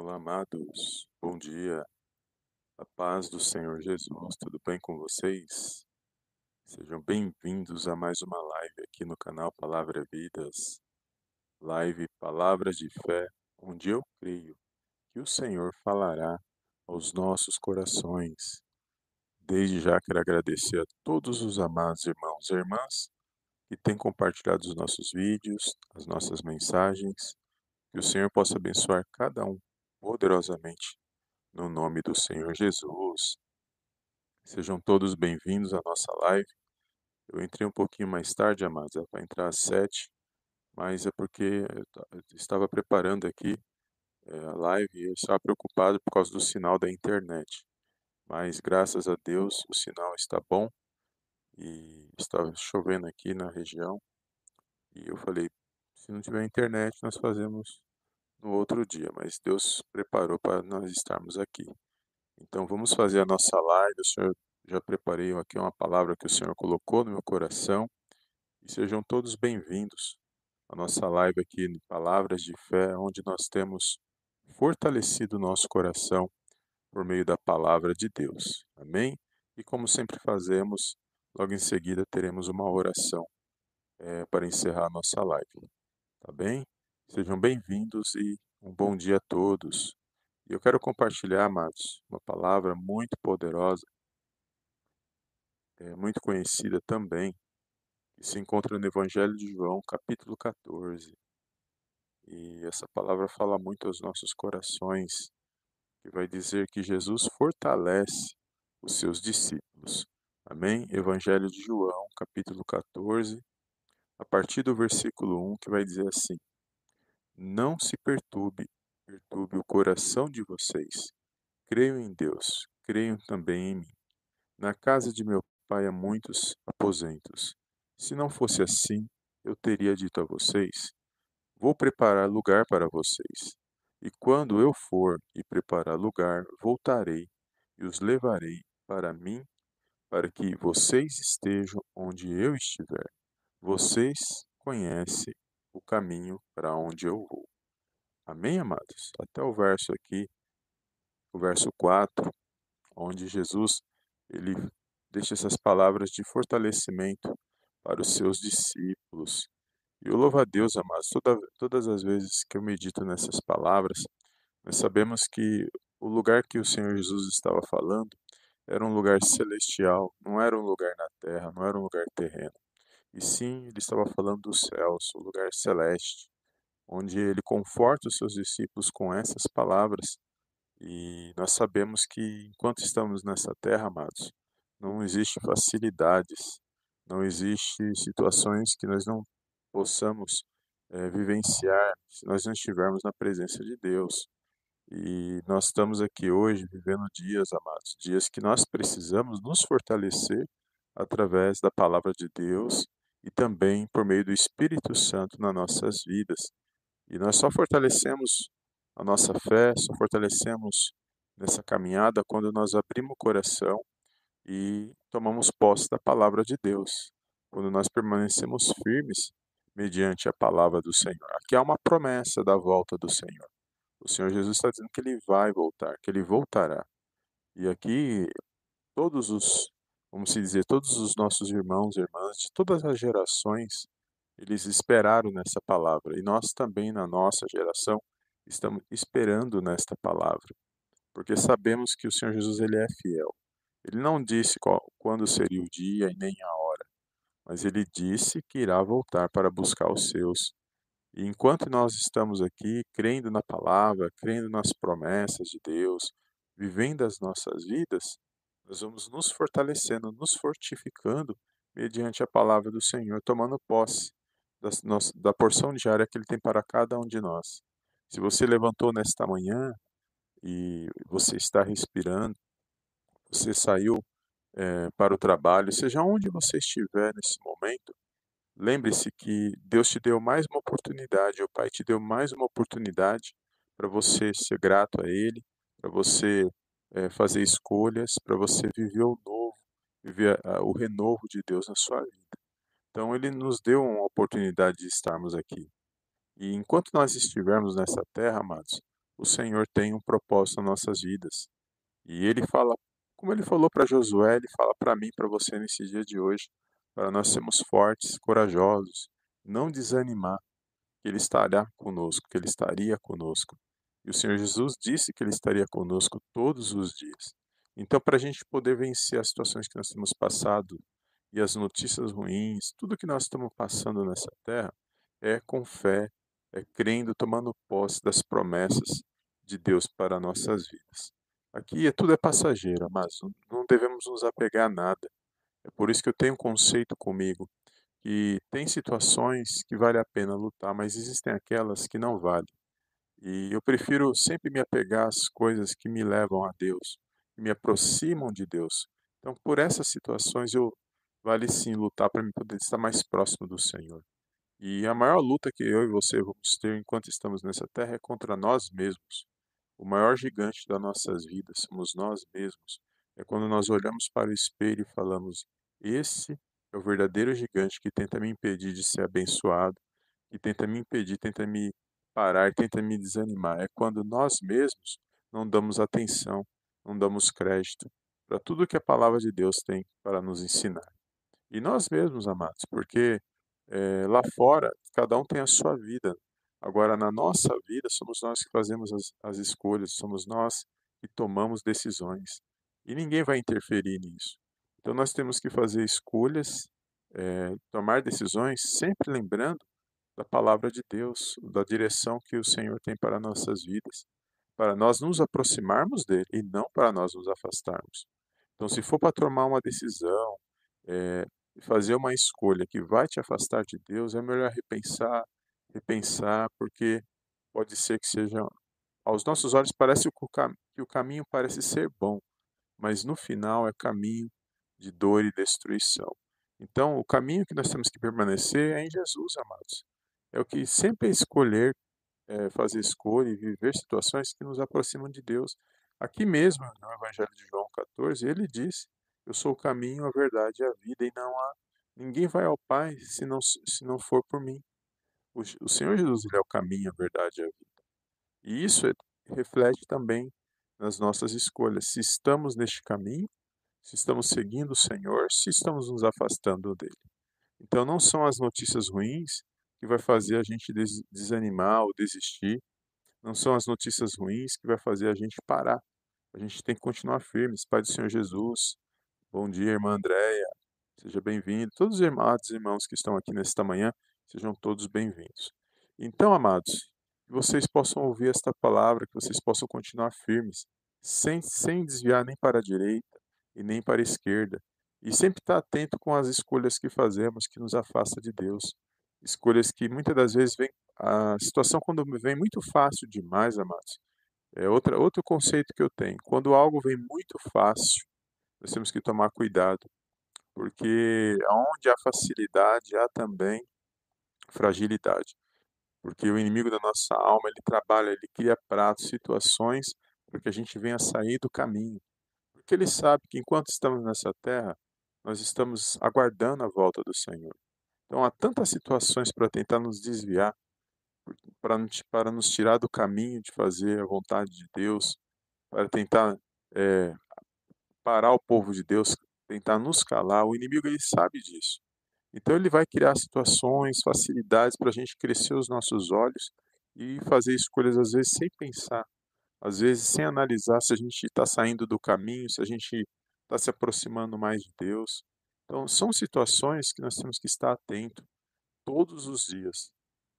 Olá, amados. Bom dia. A paz do Senhor Jesus. Tudo bem com vocês? Sejam bem-vindos a mais uma live aqui no canal Palavra Vidas. Live Palavras de Fé, onde eu creio que o Senhor falará aos nossos corações. Desde já quero agradecer a todos os amados irmãos e irmãs que têm compartilhado os nossos vídeos, as nossas mensagens. Que o Senhor possa abençoar cada um poderosamente no nome do Senhor Jesus. Sejam todos bem-vindos à nossa live. Eu entrei um pouquinho mais tarde, amados, é para entrar às sete, mas é porque eu estava preparando aqui é, a live e eu estava preocupado por causa do sinal da internet. Mas graças a Deus o sinal está bom e estava chovendo aqui na região. E eu falei, se não tiver internet, nós fazemos no outro dia, mas Deus preparou para nós estarmos aqui. Então vamos fazer a nossa live. O Senhor já preparei aqui uma palavra que o Senhor colocou no meu coração. E sejam todos bem-vindos à nossa live aqui no Palavras de Fé, onde nós temos fortalecido o nosso coração por meio da palavra de Deus. Amém? E como sempre fazemos, logo em seguida teremos uma oração é, para encerrar a nossa live. Tá bem? Sejam bem-vindos e um bom dia a todos. Eu quero compartilhar, amados, uma palavra muito poderosa, é, muito conhecida também, que se encontra no Evangelho de João, capítulo 14. E essa palavra fala muito aos nossos corações, que vai dizer que Jesus fortalece os seus discípulos. Amém? Evangelho de João, capítulo 14, a partir do versículo 1, que vai dizer assim: não se perturbe, perturbe o coração de vocês. Creio em Deus, creio também em mim. Na casa de meu pai há muitos aposentos. Se não fosse assim, eu teria dito a vocês: Vou preparar lugar para vocês. E quando eu for e preparar lugar, voltarei e os levarei para mim, para que vocês estejam onde eu estiver. Vocês conhecem o caminho para onde eu vou. Amém, amados? Até o verso aqui, o verso 4, onde Jesus ele deixa essas palavras de fortalecimento para os seus discípulos. E eu louvo a Deus, amados, toda, todas as vezes que eu medito nessas palavras, nós sabemos que o lugar que o Senhor Jesus estava falando era um lugar celestial, não era um lugar na terra, não era um lugar terreno. E sim, ele estava falando dos céus, o lugar celeste, onde ele conforta os seus discípulos com essas palavras. E nós sabemos que enquanto estamos nessa terra, amados, não existe facilidades, não existe situações que nós não possamos é, vivenciar se nós não estivermos na presença de Deus. E nós estamos aqui hoje vivendo dias, amados, dias que nós precisamos nos fortalecer através da palavra de Deus e também por meio do Espírito Santo nas nossas vidas. E nós só fortalecemos a nossa fé, só fortalecemos nessa caminhada quando nós abrimos o coração e tomamos posse da palavra de Deus. Quando nós permanecemos firmes mediante a palavra do Senhor. Aqui há uma promessa da volta do Senhor. O Senhor Jesus está dizendo que ele vai voltar, que ele voltará. E aqui todos os vamos dizer, todos os nossos irmãos e irmãs de todas as gerações, eles esperaram nessa palavra. E nós também, na nossa geração, estamos esperando nesta palavra. Porque sabemos que o Senhor Jesus ele é fiel. Ele não disse qual, quando seria o dia e nem a hora, mas ele disse que irá voltar para buscar os seus. E enquanto nós estamos aqui crendo na palavra, crendo nas promessas de Deus, vivendo as nossas vidas, nós vamos nos fortalecendo, nos fortificando mediante a palavra do Senhor, tomando posse da, nossa, da porção diária que Ele tem para cada um de nós. Se você levantou nesta manhã e você está respirando, você saiu é, para o trabalho, seja onde você estiver nesse momento, lembre-se que Deus te deu mais uma oportunidade, o Pai te deu mais uma oportunidade para você ser grato a Ele, para você é, fazer escolhas para você viver o novo, viver a, o renovo de Deus na sua vida. Então, Ele nos deu uma oportunidade de estarmos aqui. E enquanto nós estivermos nessa terra, amados, o Senhor tem um propósito nas nossas vidas. E ele fala, como ele falou para Josué, ele fala para mim, para você nesse dia de hoje, para nós sermos fortes, corajosos, não desanimar, que ele estará conosco, que ele estaria conosco. E o Senhor Jesus disse que ele estaria conosco todos os dias. Então, para a gente poder vencer as situações que nós temos passado e as notícias ruins, tudo que nós estamos passando nessa terra, é com fé, é crendo, tomando posse das promessas de Deus para nossas vidas. Aqui é tudo é passageiro, mas não devemos nos apegar a nada. É por isso que eu tenho um conceito comigo que tem situações que vale a pena lutar, mas existem aquelas que não valem. E eu prefiro sempre me apegar às coisas que me levam a Deus, que me aproximam de Deus. Então, por essas situações, eu vale sim lutar para me poder estar mais próximo do Senhor. E a maior luta que eu e você vamos ter enquanto estamos nessa terra é contra nós mesmos. O maior gigante das nossas vidas somos nós mesmos. É quando nós olhamos para o espelho e falamos: Esse é o verdadeiro gigante que tenta me impedir de ser abençoado, que tenta me impedir, tenta me parar, tenta me desanimar. É quando nós mesmos não damos atenção, não damos crédito para tudo que a palavra de Deus tem para nos ensinar. E nós mesmos, amados, porque é, lá fora cada um tem a sua vida. Agora, na nossa vida, somos nós que fazemos as, as escolhas, somos nós que tomamos decisões. E ninguém vai interferir nisso. Então, nós temos que fazer escolhas, é, tomar decisões, sempre lembrando da palavra de Deus, da direção que o Senhor tem para nossas vidas, para nós nos aproximarmos dele e não para nós nos afastarmos. Então, se for para tomar uma decisão, é, fazer uma escolha que vai te afastar de Deus, é melhor repensar, repensar, porque pode ser que seja. Aos nossos olhos parece que o caminho parece ser bom, mas no final é caminho de dor e destruição. Então, o caminho que nós temos que permanecer é em Jesus, amados. É o que sempre é escolher, é, fazer escolha e viver situações que nos aproximam de Deus. Aqui mesmo, no Evangelho de João 14, ele diz: Eu sou o caminho, a verdade e a vida, e não há ninguém vai ao Pai se não, se não for por mim. O, o Senhor Jesus ele é o caminho, a verdade e a vida. E isso é, reflete também nas nossas escolhas. Se estamos neste caminho, se estamos seguindo o Senhor, se estamos nos afastando dele. Então não são as notícias ruins que vai fazer a gente des desanimar ou desistir. Não são as notícias ruins que vai fazer a gente parar. A gente tem que continuar firmes. Pai do Senhor Jesus. Bom dia, irmã Andréia. Seja bem-vindo. Todos os amados irmãos que estão aqui nesta manhã, sejam todos bem-vindos. Então, amados, que vocês possam ouvir esta palavra, que vocês possam continuar firmes, sem, sem desviar nem para a direita e nem para a esquerda. E sempre estar atento com as escolhas que fazemos, que nos afasta de Deus. Escolhas que muitas das vezes vem a situação quando vem muito fácil demais, amados. É outra, outro conceito que eu tenho. Quando algo vem muito fácil, nós temos que tomar cuidado, porque onde há facilidade há também fragilidade. Porque o inimigo da nossa alma, ele trabalha, ele cria pratos, situações para que a gente venha sair do caminho. Porque ele sabe que enquanto estamos nessa terra, nós estamos aguardando a volta do Senhor. Então há tantas situações para tentar nos desviar, para, nos tirar do caminho de fazer a vontade de Deus, para tentar é, parar o povo de Deus, tentar nos calar. O inimigo ele sabe disso. Então ele vai criar situações, facilidades para a gente crescer os nossos olhos e fazer escolhas às vezes sem pensar, às vezes sem analisar se a gente está saindo do caminho, se a gente está se aproximando mais de Deus. Então são situações que nós temos que estar atento todos os dias.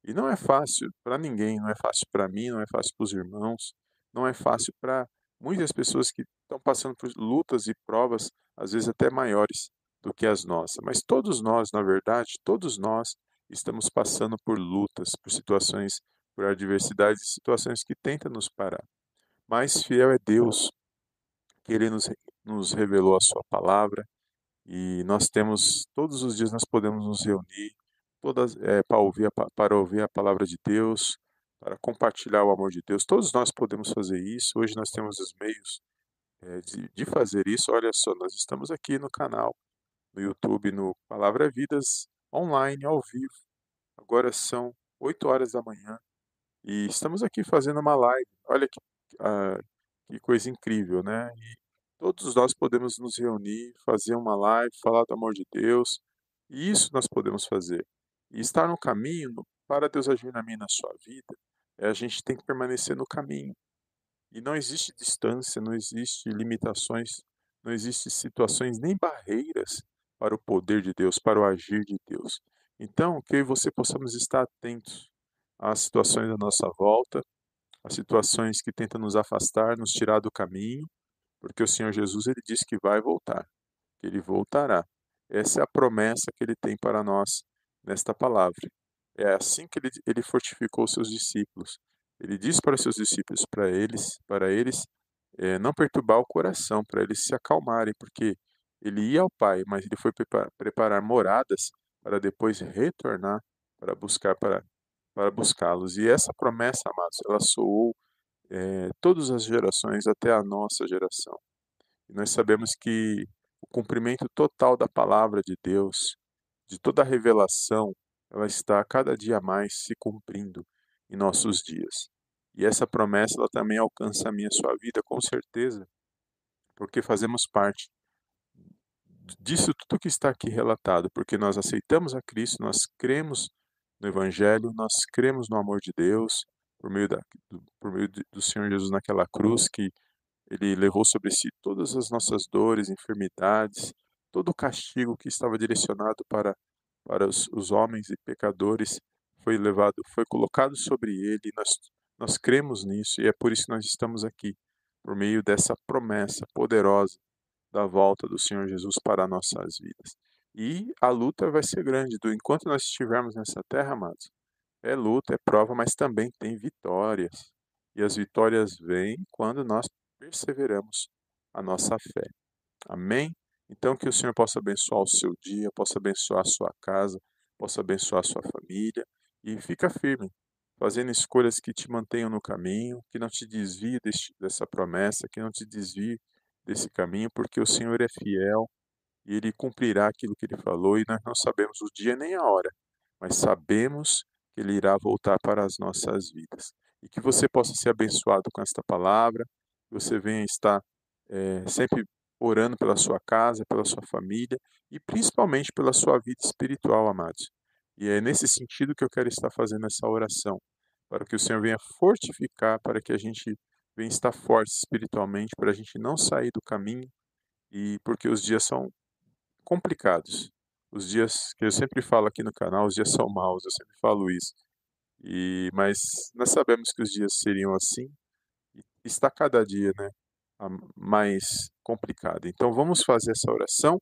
E não é fácil para ninguém, não é fácil para mim, não é fácil para os irmãos, não é fácil para muitas pessoas que estão passando por lutas e provas, às vezes até maiores do que as nossas. Mas todos nós, na verdade, todos nós estamos passando por lutas, por situações, por adversidades situações que tentam nos parar. Mais fiel é Deus, que Ele nos, nos revelou a Sua palavra e nós temos, todos os dias nós podemos nos reunir todas, é, para, ouvir para ouvir a palavra de Deus, para compartilhar o amor de Deus. Todos nós podemos fazer isso. Hoje nós temos os meios é, de, de fazer isso. Olha só, nós estamos aqui no canal no YouTube, no Palavra Vidas, online, ao vivo. Agora são 8 horas da manhã E estamos aqui fazendo uma live. Olha que, ah, que coisa incrível, né? E todos nós podemos nos reunir, fazer uma live, falar do amor de Deus. E isso nós podemos fazer. E estar no caminho, para Deus agir na minha na sua vida, é a gente tem que permanecer no caminho. E não existe distância, não existe limitações, não existe situações nem barreiras para o poder de Deus, para o agir de Deus. Então, que eu e você possamos estar atentos às situações da nossa volta, às situações que tentam nos afastar, nos tirar do caminho, porque o Senhor Jesus ele disse que vai voltar, que ele voltará. Essa é a promessa que ele tem para nós nesta palavra. É assim que ele, ele fortificou seus discípulos. Ele disse para seus discípulos, para eles, para eles é, não perturbar o coração, para eles se acalmarem, porque ele ia ao Pai, mas ele foi preparar moradas para depois retornar para buscar para, para buscá-los. E essa promessa, amados, ela soou é, todas as gerações até a nossa geração. E nós sabemos que o cumprimento total da palavra de Deus, de toda a revelação, ela está cada dia mais se cumprindo em nossos dias. E essa promessa ela também alcança a minha sua vida com certeza, porque fazemos parte disso tudo que está aqui relatado, porque nós aceitamos a Cristo, nós cremos no Evangelho, nós cremos no amor de Deus por meio, da, do, por meio do Senhor Jesus naquela cruz que ele levou sobre si todas as nossas dores, enfermidades, todo o castigo que estava direcionado para para os, os homens e pecadores foi levado, foi colocado sobre ele. Nós nós cremos nisso e é por isso que nós estamos aqui, por meio dessa promessa poderosa da volta do Senhor Jesus para nossas vidas. E a luta vai ser grande. Do enquanto nós estivermos nessa terra, amados, é luta, é prova, mas também tem vitórias. E as vitórias vêm quando nós perseveramos a nossa fé. Amém? Então, que o Senhor possa abençoar o seu dia, possa abençoar a sua casa, possa abençoar a sua família. E fica firme, fazendo escolhas que te mantenham no caminho, que não te desvie deste, dessa promessa, que não te desvie desse caminho, porque o Senhor é fiel e Ele cumprirá aquilo que Ele falou e nós não sabemos o dia nem a hora, mas sabemos que Ele irá voltar para as nossas vidas. E que você possa ser abençoado com esta palavra, que você venha estar é, sempre orando pela sua casa, pela sua família e principalmente pela sua vida espiritual, amados. E é nesse sentido que eu quero estar fazendo essa oração, para que o Senhor venha fortificar, para que a gente venha estar forte espiritualmente, para a gente não sair do caminho, e porque os dias são complicados. Os dias que eu sempre falo aqui no canal, os dias são maus, eu sempre falo isso. E mas nós sabemos que os dias seriam assim, e está cada dia, né, mais complicado. Então vamos fazer essa oração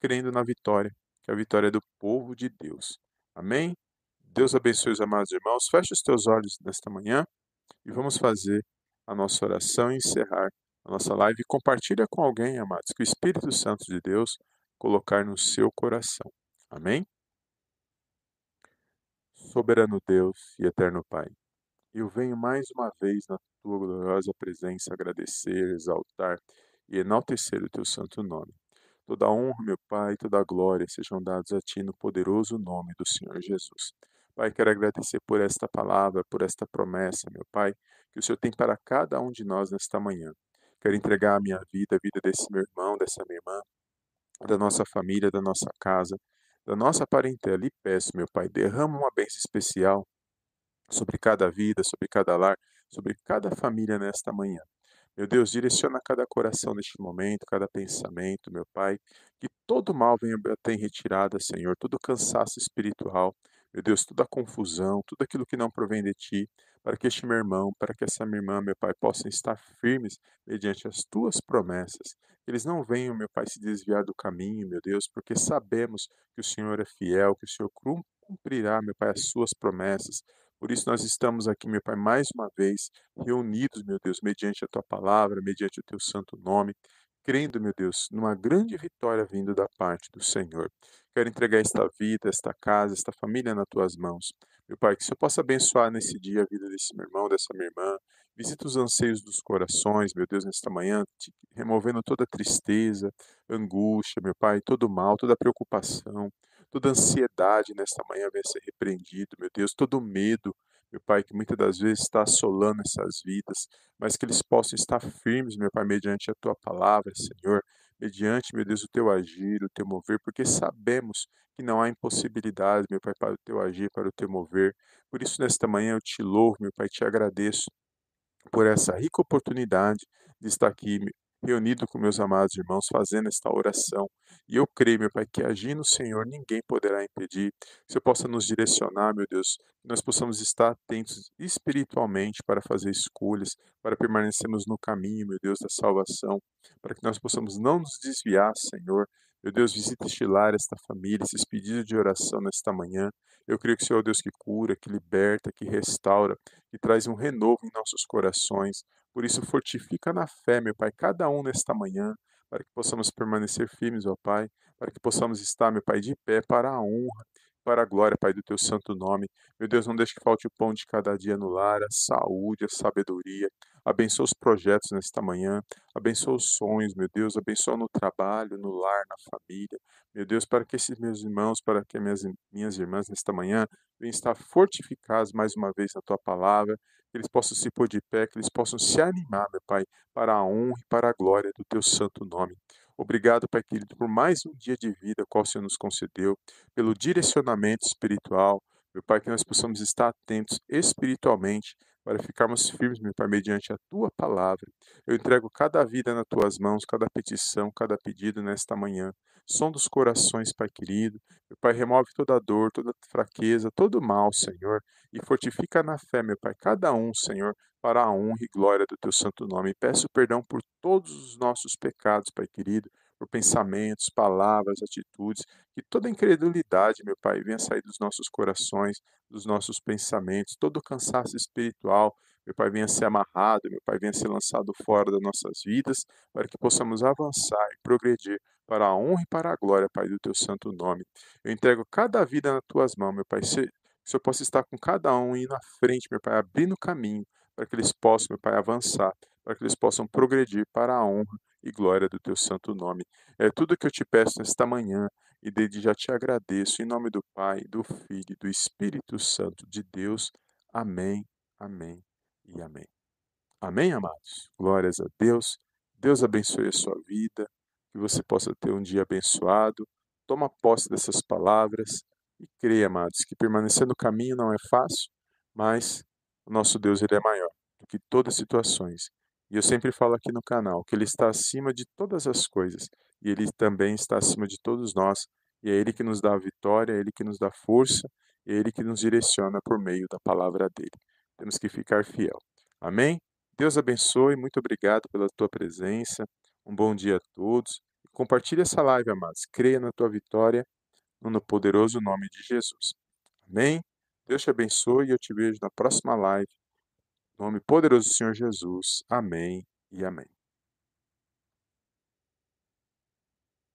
crendo na vitória, que a vitória é do povo de Deus. Amém? Deus abençoe os amados irmãos. Feche os teus olhos nesta manhã e vamos fazer a nossa oração e encerrar a nossa live. Compartilha com alguém, amados, que o Espírito Santo de Deus colocar no seu coração. Amém? Soberano Deus e eterno Pai, eu venho mais uma vez na tua gloriosa presença agradecer, exaltar e enaltecer o teu santo nome. Toda honra, meu Pai, toda glória sejam dados a Ti no poderoso nome do Senhor Jesus. Pai, quero agradecer por esta palavra, por esta promessa, meu Pai, que o Senhor tem para cada um de nós nesta manhã. Quero entregar a minha vida, a vida desse meu irmão, dessa minha irmã, da nossa família, da nossa casa, da nossa parentela. E peço, meu Pai, derrama uma bênção especial sobre cada vida, sobre cada lar, sobre cada família nesta manhã. Meu Deus, direciona cada coração neste momento, cada pensamento, meu Pai, que todo mal venha ter em retirada, Senhor, todo cansaço espiritual, meu Deus, toda confusão, tudo aquilo que não provém de Ti, para que este meu irmão, para que essa minha irmã, meu Pai, possam estar firmes mediante as Tuas promessas. Eles não venham, meu Pai, se desviar do caminho, meu Deus, porque sabemos que o Senhor é fiel, que o Senhor cumprirá, meu Pai, as Suas promessas. Por isso nós estamos aqui, meu Pai, mais uma vez reunidos, meu Deus, mediante a tua palavra, mediante o teu santo nome, crendo, meu Deus, numa grande vitória vindo da parte do Senhor. Quero entregar esta vida, esta casa, esta família nas tuas mãos. Meu Pai, que o Senhor possa abençoar nesse dia a vida desse meu irmão, dessa minha irmã. Visita os anseios dos corações, meu Deus, nesta manhã, removendo toda tristeza, angústia, meu Pai, todo mal, toda preocupação. Toda ansiedade nesta manhã venha ser repreendido, meu Deus, todo medo, meu Pai, que muitas das vezes está assolando essas vidas, mas que eles possam estar firmes, meu Pai, mediante a Tua palavra, Senhor, mediante, meu Deus, o Teu agir, o Teu mover, porque sabemos que não há impossibilidade, meu Pai, para o Teu agir, para o Teu mover. Por isso, nesta manhã, eu te louvo, meu Pai, te agradeço por essa rica oportunidade de estar aqui reunido com meus amados irmãos, fazendo esta oração. E eu creio, meu Pai, que agindo o Senhor, ninguém poderá impedir. Que o Senhor possa nos direcionar, meu Deus, que nós possamos estar atentos espiritualmente para fazer escolhas, para permanecermos no caminho, meu Deus, da salvação, para que nós possamos não nos desviar, Senhor. Meu Deus, visita este lar, esta família, esses pedidos de oração nesta manhã. Eu creio que o Senhor é o Deus que cura, que liberta, que restaura, que traz um renovo em nossos corações. Por isso, fortifica na fé, meu Pai, cada um nesta manhã, para que possamos permanecer firmes, ó Pai, para que possamos estar, meu Pai, de pé para a honra, para a glória, Pai, do Teu santo nome. Meu Deus, não deixe que falte o pão de cada dia no lar, a saúde, a sabedoria. Abençoa os projetos nesta manhã, abençoa os sonhos, meu Deus, abençoa no trabalho, no lar, na família. Meu Deus, para que esses meus irmãos, para que minhas, minhas irmãs nesta manhã venham estar fortificados mais uma vez na Tua palavra, que eles possam se pôr de pé, que eles possam se animar, meu Pai, para a honra e para a glória do Teu santo nome. Obrigado, Pai querido, por mais um dia de vida qual o Senhor nos concedeu, pelo direcionamento espiritual, meu Pai, que nós possamos estar atentos espiritualmente para ficarmos firmes, meu Pai, mediante a Tua palavra. Eu entrego cada vida nas Tuas mãos, cada petição, cada pedido nesta manhã. Som dos corações, Pai querido. Meu Pai, remove toda dor, toda fraqueza, todo mal, Senhor, e fortifica na fé, meu Pai, cada um, Senhor, para a honra e glória do Teu santo nome. peço perdão por todos os nossos pecados, Pai querido, por pensamentos, palavras, atitudes, que toda incredulidade, meu Pai, venha sair dos nossos corações, dos nossos pensamentos, todo cansaço espiritual, meu Pai, venha ser amarrado, meu Pai, venha ser lançado fora das nossas vidas, para que possamos avançar e progredir para a honra e para a glória, Pai, do Teu santo nome. Eu entrego cada vida nas Tuas mãos, meu Pai, se, eu possa estar com cada um e ir na frente, meu Pai, abrindo caminho, para que eles possam, meu Pai, avançar, para que eles possam progredir para a honra e glória do teu santo nome. É tudo que eu te peço nesta manhã e desde já te agradeço em nome do Pai, do Filho e do Espírito Santo de Deus. Amém, amém e amém. Amém, amados? Glórias a Deus. Deus abençoe a sua vida, que você possa ter um dia abençoado. Toma posse dessas palavras e creia, amados, que permanecer no caminho não é fácil, mas o nosso Deus ele é maior do que todas as situações e eu sempre falo aqui no canal que Ele está acima de todas as coisas e Ele também está acima de todos nós. E é Ele que nos dá a vitória, é Ele que nos dá força, é Ele que nos direciona por meio da palavra dele. Temos que ficar fiel. Amém? Deus abençoe, muito obrigado pela tua presença. Um bom dia a todos. Compartilhe essa live, amados. Creia na tua vitória, no poderoso nome de Jesus. Amém? Deus te abençoe e eu te vejo na próxima live nome poderoso do Senhor Jesus. Amém e amém.